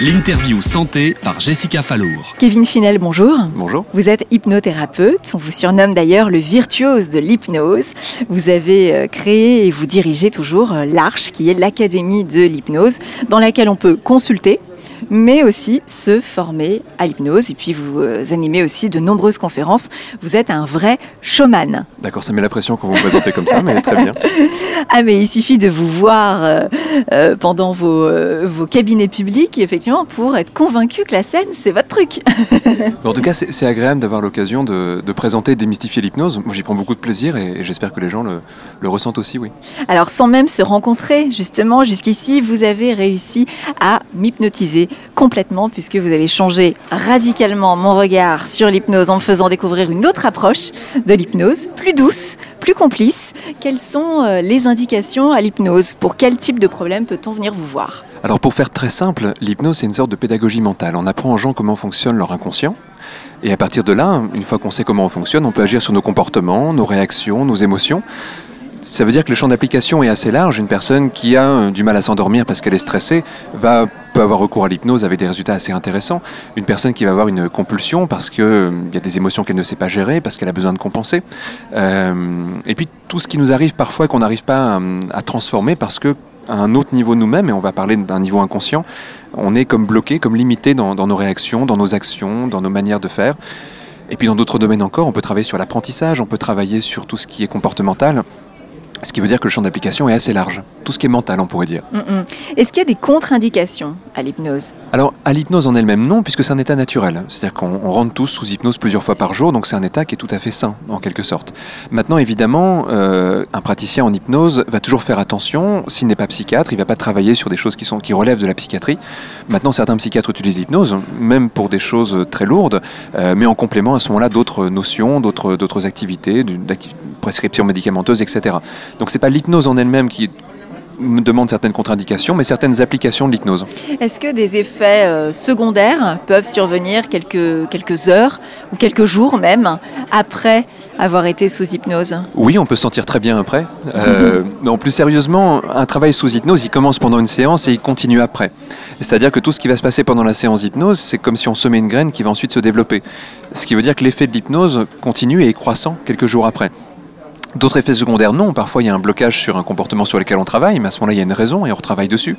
L'interview santé par Jessica Fallour. Kevin Finel, bonjour. Bonjour. Vous êtes hypnothérapeute. On vous surnomme d'ailleurs le virtuose de l'hypnose. Vous avez euh, créé et vous dirigez toujours euh, l'Arche, qui est l'Académie de l'hypnose, dans laquelle on peut consulter mais aussi se former à l'hypnose. Et puis vous euh, animez aussi de nombreuses conférences. Vous êtes un vrai showman. D'accord, ça met la pression quand vous vous présentez comme ça, mais très bien. Ah mais il suffit de vous voir euh, euh, pendant vos, vos, cabinets publics, effectivement, pour être convaincu que la scène, c'est votre truc. en tout cas, c'est agréable d'avoir l'occasion de, présenter et démystifier l'hypnose. Moi, j'y prends beaucoup de plaisir et, j'espère que les gens le, le ressentent aussi, oui. Alors, sans même se rencontrer, justement, jusqu'ici, vous avez réussi à m'hypnotiser complètement puisque vous avez changé radicalement mon regard sur l'hypnose en me faisant découvrir une autre approche de l'hypnose, plus douce, plus complice. Quelles sont euh, les indications à l'hypnose? Pour quel type de problème peut-on venir vous voir? Alors pour faire très simple, l'hypnose c'est une sorte de pédagogie mentale. On apprend aux gens comment fonctionne leur inconscient. Et à partir de là, une fois qu'on sait comment on fonctionne, on peut agir sur nos comportements, nos réactions, nos émotions ça veut dire que le champ d'application est assez large. Une personne qui a euh, du mal à s'endormir parce qu'elle est stressée va, peut avoir recours à l'hypnose avec des résultats assez intéressants. Une personne qui va avoir une compulsion parce qu'il euh, y a des émotions qu'elle ne sait pas gérer, parce qu'elle a besoin de compenser. Euh, et puis tout ce qui nous arrive parfois qu'on n'arrive pas à, transformer parce que à un autre niveau nous-mêmes, et on va parler d'un niveau inconscient, on est comme bloqué, comme limité dans nos réactions, dans nos actions, dans nos manières de faire. Et puis dans d'autres domaines encore, on peut travailler sur l'apprentissage, on peut travailler sur tout ce qui est comportemental. Ce qui veut dire que le champ d'application est assez large. Tout ce qui est mental, on pourrait dire. Mm, mm. Est-ce qu'il y a des contre-indications à l'hypnose? Alors, à l'hypnose en elle-même, non, puisque c'est un état naturel. C'est-à-dire qu'on rentre tous sous hypnose plusieurs fois par jour, donc c'est un état qui est tout à fait sain, en quelque sorte. Maintenant, évidemment, euh, un praticien en hypnose va toujours faire attention. S'il n'est pas psychiatre, il ne va pas travailler sur des choses qui, sont, qui relèvent de la psychiatrie. Maintenant, certains psychiatres utilisent l'hypnose, même pour des choses très lourdes, euh, mais en complément à ce moment-là d'autres notions, d'autres activités, d'une prescription médicamenteuse, etc. Donc c'est pas l'hypnose en elle-même qui demande certaines contre-indications, mais certaines applications de l'hypnose. Est-ce que des effets euh, secondaires peuvent survenir quelques, quelques heures ou quelques jours même après avoir été sous hypnose? Oui, on peut se sentir très bien après. Euh, non, plus sérieusement, un travail sous hypnose, il commence pendant une séance et il continue après. C'est-à-dire que tout ce qui va se passer pendant la séance d'hypnose, c'est comme si on semait une graine qui va ensuite se développer. Ce qui veut dire que l'effet de l'hypnose continue et est croissant quelques jours après. D'autres effets secondaires, non. Parfois, il y a un blocage sur un comportement sur lequel on travaille, mais à ce moment-là, il y a une raison et on retravaille dessus.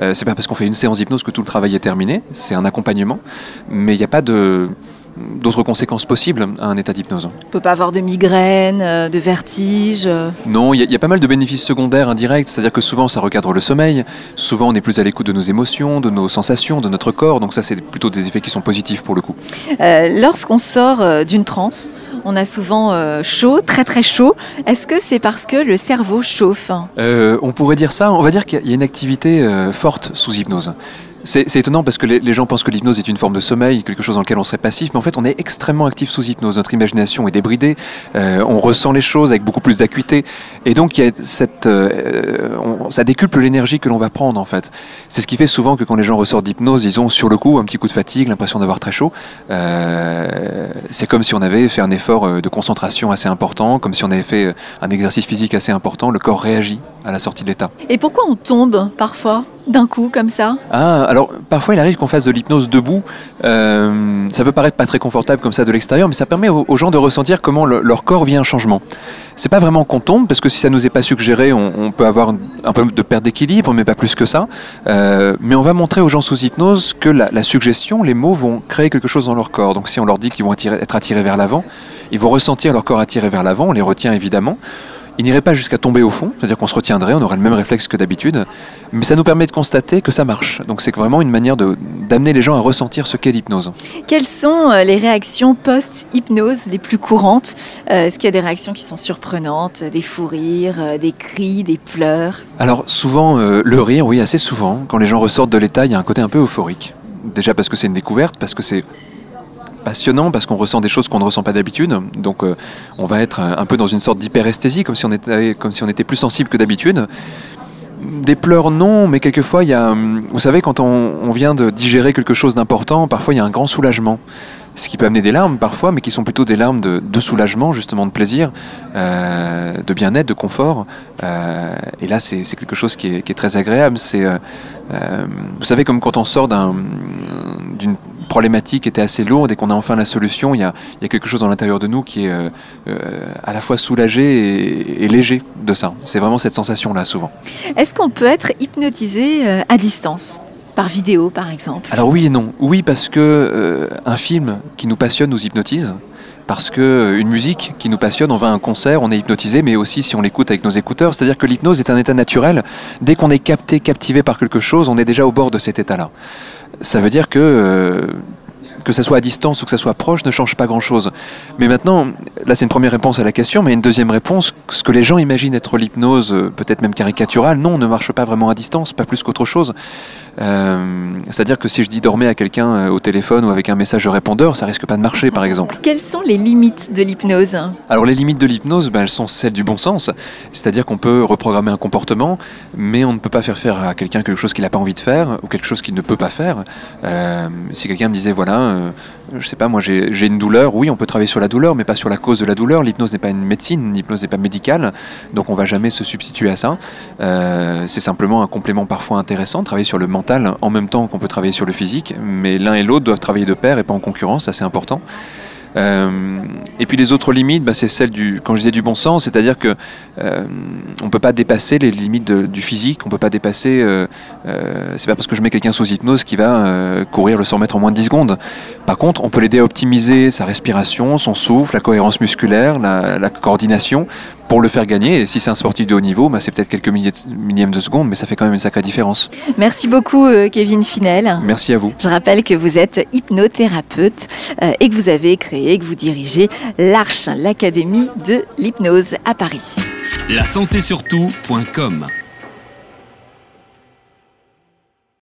Euh, c'est pas parce qu'on fait une séance d'hypnose que tout le travail est terminé. C'est un accompagnement, mais il n'y a pas de d'autres conséquences possibles à un état d'hypnose. On ne peut pas avoir de migraine, euh, de vertige euh Non, il y, a pas mal de bénéfices secondaires indirects, c'est-à-dire que souvent ça recadre le sommeil, souvent on est plus à l'écoute de nos émotions, de nos sensations, de notre corps, donc ça c'est plutôt des effets qui sont positifs pour le coup. Lorsqu'on sort d'une transe, on a souvent euh, chaud, très très chaud. Est-ce que c'est parce que le cerveau chauffe? Euh, On pourrait dire ça. On va dire qu'il y a une activité euh, forte sous hypnose. C'est étonnant parce que les, gens pensent que l'hypnose est une forme de sommeil, quelque chose dans lequel on serait passif, mais en fait on est extrêmement actif sous hypnose. Notre imagination est débridée, euh, on ressent les choses avec beaucoup plus d'acuité, et donc y a euh, ça décuple l'énergie que l'on va prendre en fait. C'est ce qui fait souvent que quand les gens ressortent d'hypnose, ils ont sur le coup un petit coup de fatigue, l'impression d'avoir très chaud. Euh, c'est comme si on avait fait un effort de concentration assez important, comme si on avait fait un exercice physique assez important. Le corps réagit à la sortie de l'état. Et pourquoi on tombe parfois? D'un coup comme ça Ah, alors parfois il arrive qu'on fasse de l'hypnose debout. Euh, ça peut paraître pas très confortable comme ça de l'extérieur, mais ça permet aux, gens de ressentir comment leur corps vit un changement. C'est pas vraiment qu'on tombe, parce que si ça nous est pas suggéré, on, peut avoir un peu de perte d'équilibre, mais pas plus que ça. Euh, mais on va montrer aux gens sous hypnose que la, suggestion, les mots vont créer quelque chose dans leur corps. Donc si on leur dit qu'ils vont être attirés vers l'avant, ils vont ressentir leur corps attiré vers l'avant, on les retient évidemment. Il n'irait pas jusqu'à tomber au fond, c'est-à-dire qu'on se retiendrait, on aurait le même réflexe que d'habitude, mais ça nous permet de constater que ça marche. Donc c'est vraiment une manière d'amener les gens à ressentir ce qu'est l'hypnose. Quelles sont euh, les réactions post-hypnose les plus courantes? Euh, Est-ce qu'il y a des réactions qui sont surprenantes, des fous rires, euh, des cris, des pleurs? Alors souvent, le rire, oui, assez souvent. Quand les gens ressortent de l'état, il y a un côté un peu euphorique. Déjà parce que c'est une découverte, parce que c'est passionnant parce qu'on ressent des choses qu'on ne ressent pas d'habitude. Donc euh, on va être un peu dans une sorte d'hyperesthésie, comme, si on était, comme si on était plus sensible que d'habitude. Des pleurs, non, mais quelquefois, il y a, vous savez, quand on, vient de digérer quelque chose d'important, parfois il y a un grand soulagement. ce qui peut amener des larmes parfois, mais qui sont plutôt des larmes de, soulagement, justement de plaisir, euh, de bien-être, de confort. Euh, et là, c'est quelque chose qui est, très agréable. C'est, vous savez, comme quand on sort d'une problématique était assez lourde et qu'on a enfin la solution, il y a, quelque chose dans l'intérieur de nous qui est à la fois soulagé et léger de ça. C'est vraiment cette sensation-là, souvent. Est-ce qu'on peut être hypnotisé à distance par vidéo par exemple? Alors oui et non. Oui parce que euh, un film qui nous passionne nous hypnotise. Parce que euh, une musique qui nous passionne, on va à un concert, on est hypnotisé, mais aussi si on l'écoute avec nos écouteurs. C'est-à-dire que l'hypnose est un état naturel. Dès qu'on est capté, captivé par quelque chose, on est déjà au bord de cet état-là. Ça veut dire que euh, que ça soit à distance ou que ça soit proche ne change pas grand-chose. Mais maintenant, là c'est une première réponse à la question, mais une deuxième réponse, ce que les gens imaginent être l'hypnose, euh, peut-être même caricaturale, non, ne marche pas vraiment à distance, pas plus qu'autre chose. Euh, c'est-à-dire que si je dis dormez à quelqu'un euh, au téléphone ou avec un message de répondeur, ça risque pas de marcher par exemple. Quelles sont les limites de l'hypnose? Alors les limites de l'hypnose, ben, elles sont celles du bon sens. C'est-à-dire qu'on peut reprogrammer un comportement, mais on ne peut pas faire faire à quelqu'un quelque chose qu'il n'a pas envie de faire ou quelque chose qu'il ne peut pas faire. si quelqu'un me disait voilà, euh, je sais pas, moi j'ai une douleur, oui, on peut travailler sur la douleur, mais pas sur la cause de la douleur. L'hypnose n'est pas une médecine, l'hypnose n'est pas médicale, donc on va jamais se substituer à ça. Euh, c'est simplement un complément parfois intéressant, travailler sur le mental en même temps qu'on peut travailler sur le physique, mais l'un et l'autre doivent travailler de pair et pas en concurrence, ça c'est important. Euh, et puis les autres limites, bah, c'est celle du, quand je disais du bon sens, c'est-à-dire que euh, on peut pas dépasser les limites du physique, on peut pas dépasser. Euh, euh, c'est pas parce que je mets quelqu'un sous hypnose qui va courir le 100 mètres en moins de 10 secondes. Par contre, on peut l'aider à optimiser sa respiration, son souffle, la cohérence musculaire, la, la coordination, pour le faire gagner. Et si c'est un sportif de haut niveau, bah, c'est peut-être quelques millièmes de seconde, mais ça fait quand même une sacrée différence. Merci beaucoup, euh, Kevin Finel. Merci à vous. Je rappelle que vous êtes hypnothérapeute euh, et que vous avez créé, que vous dirigez l'Arche, l'Académie de l'hypnose à Paris. La santé surtout.com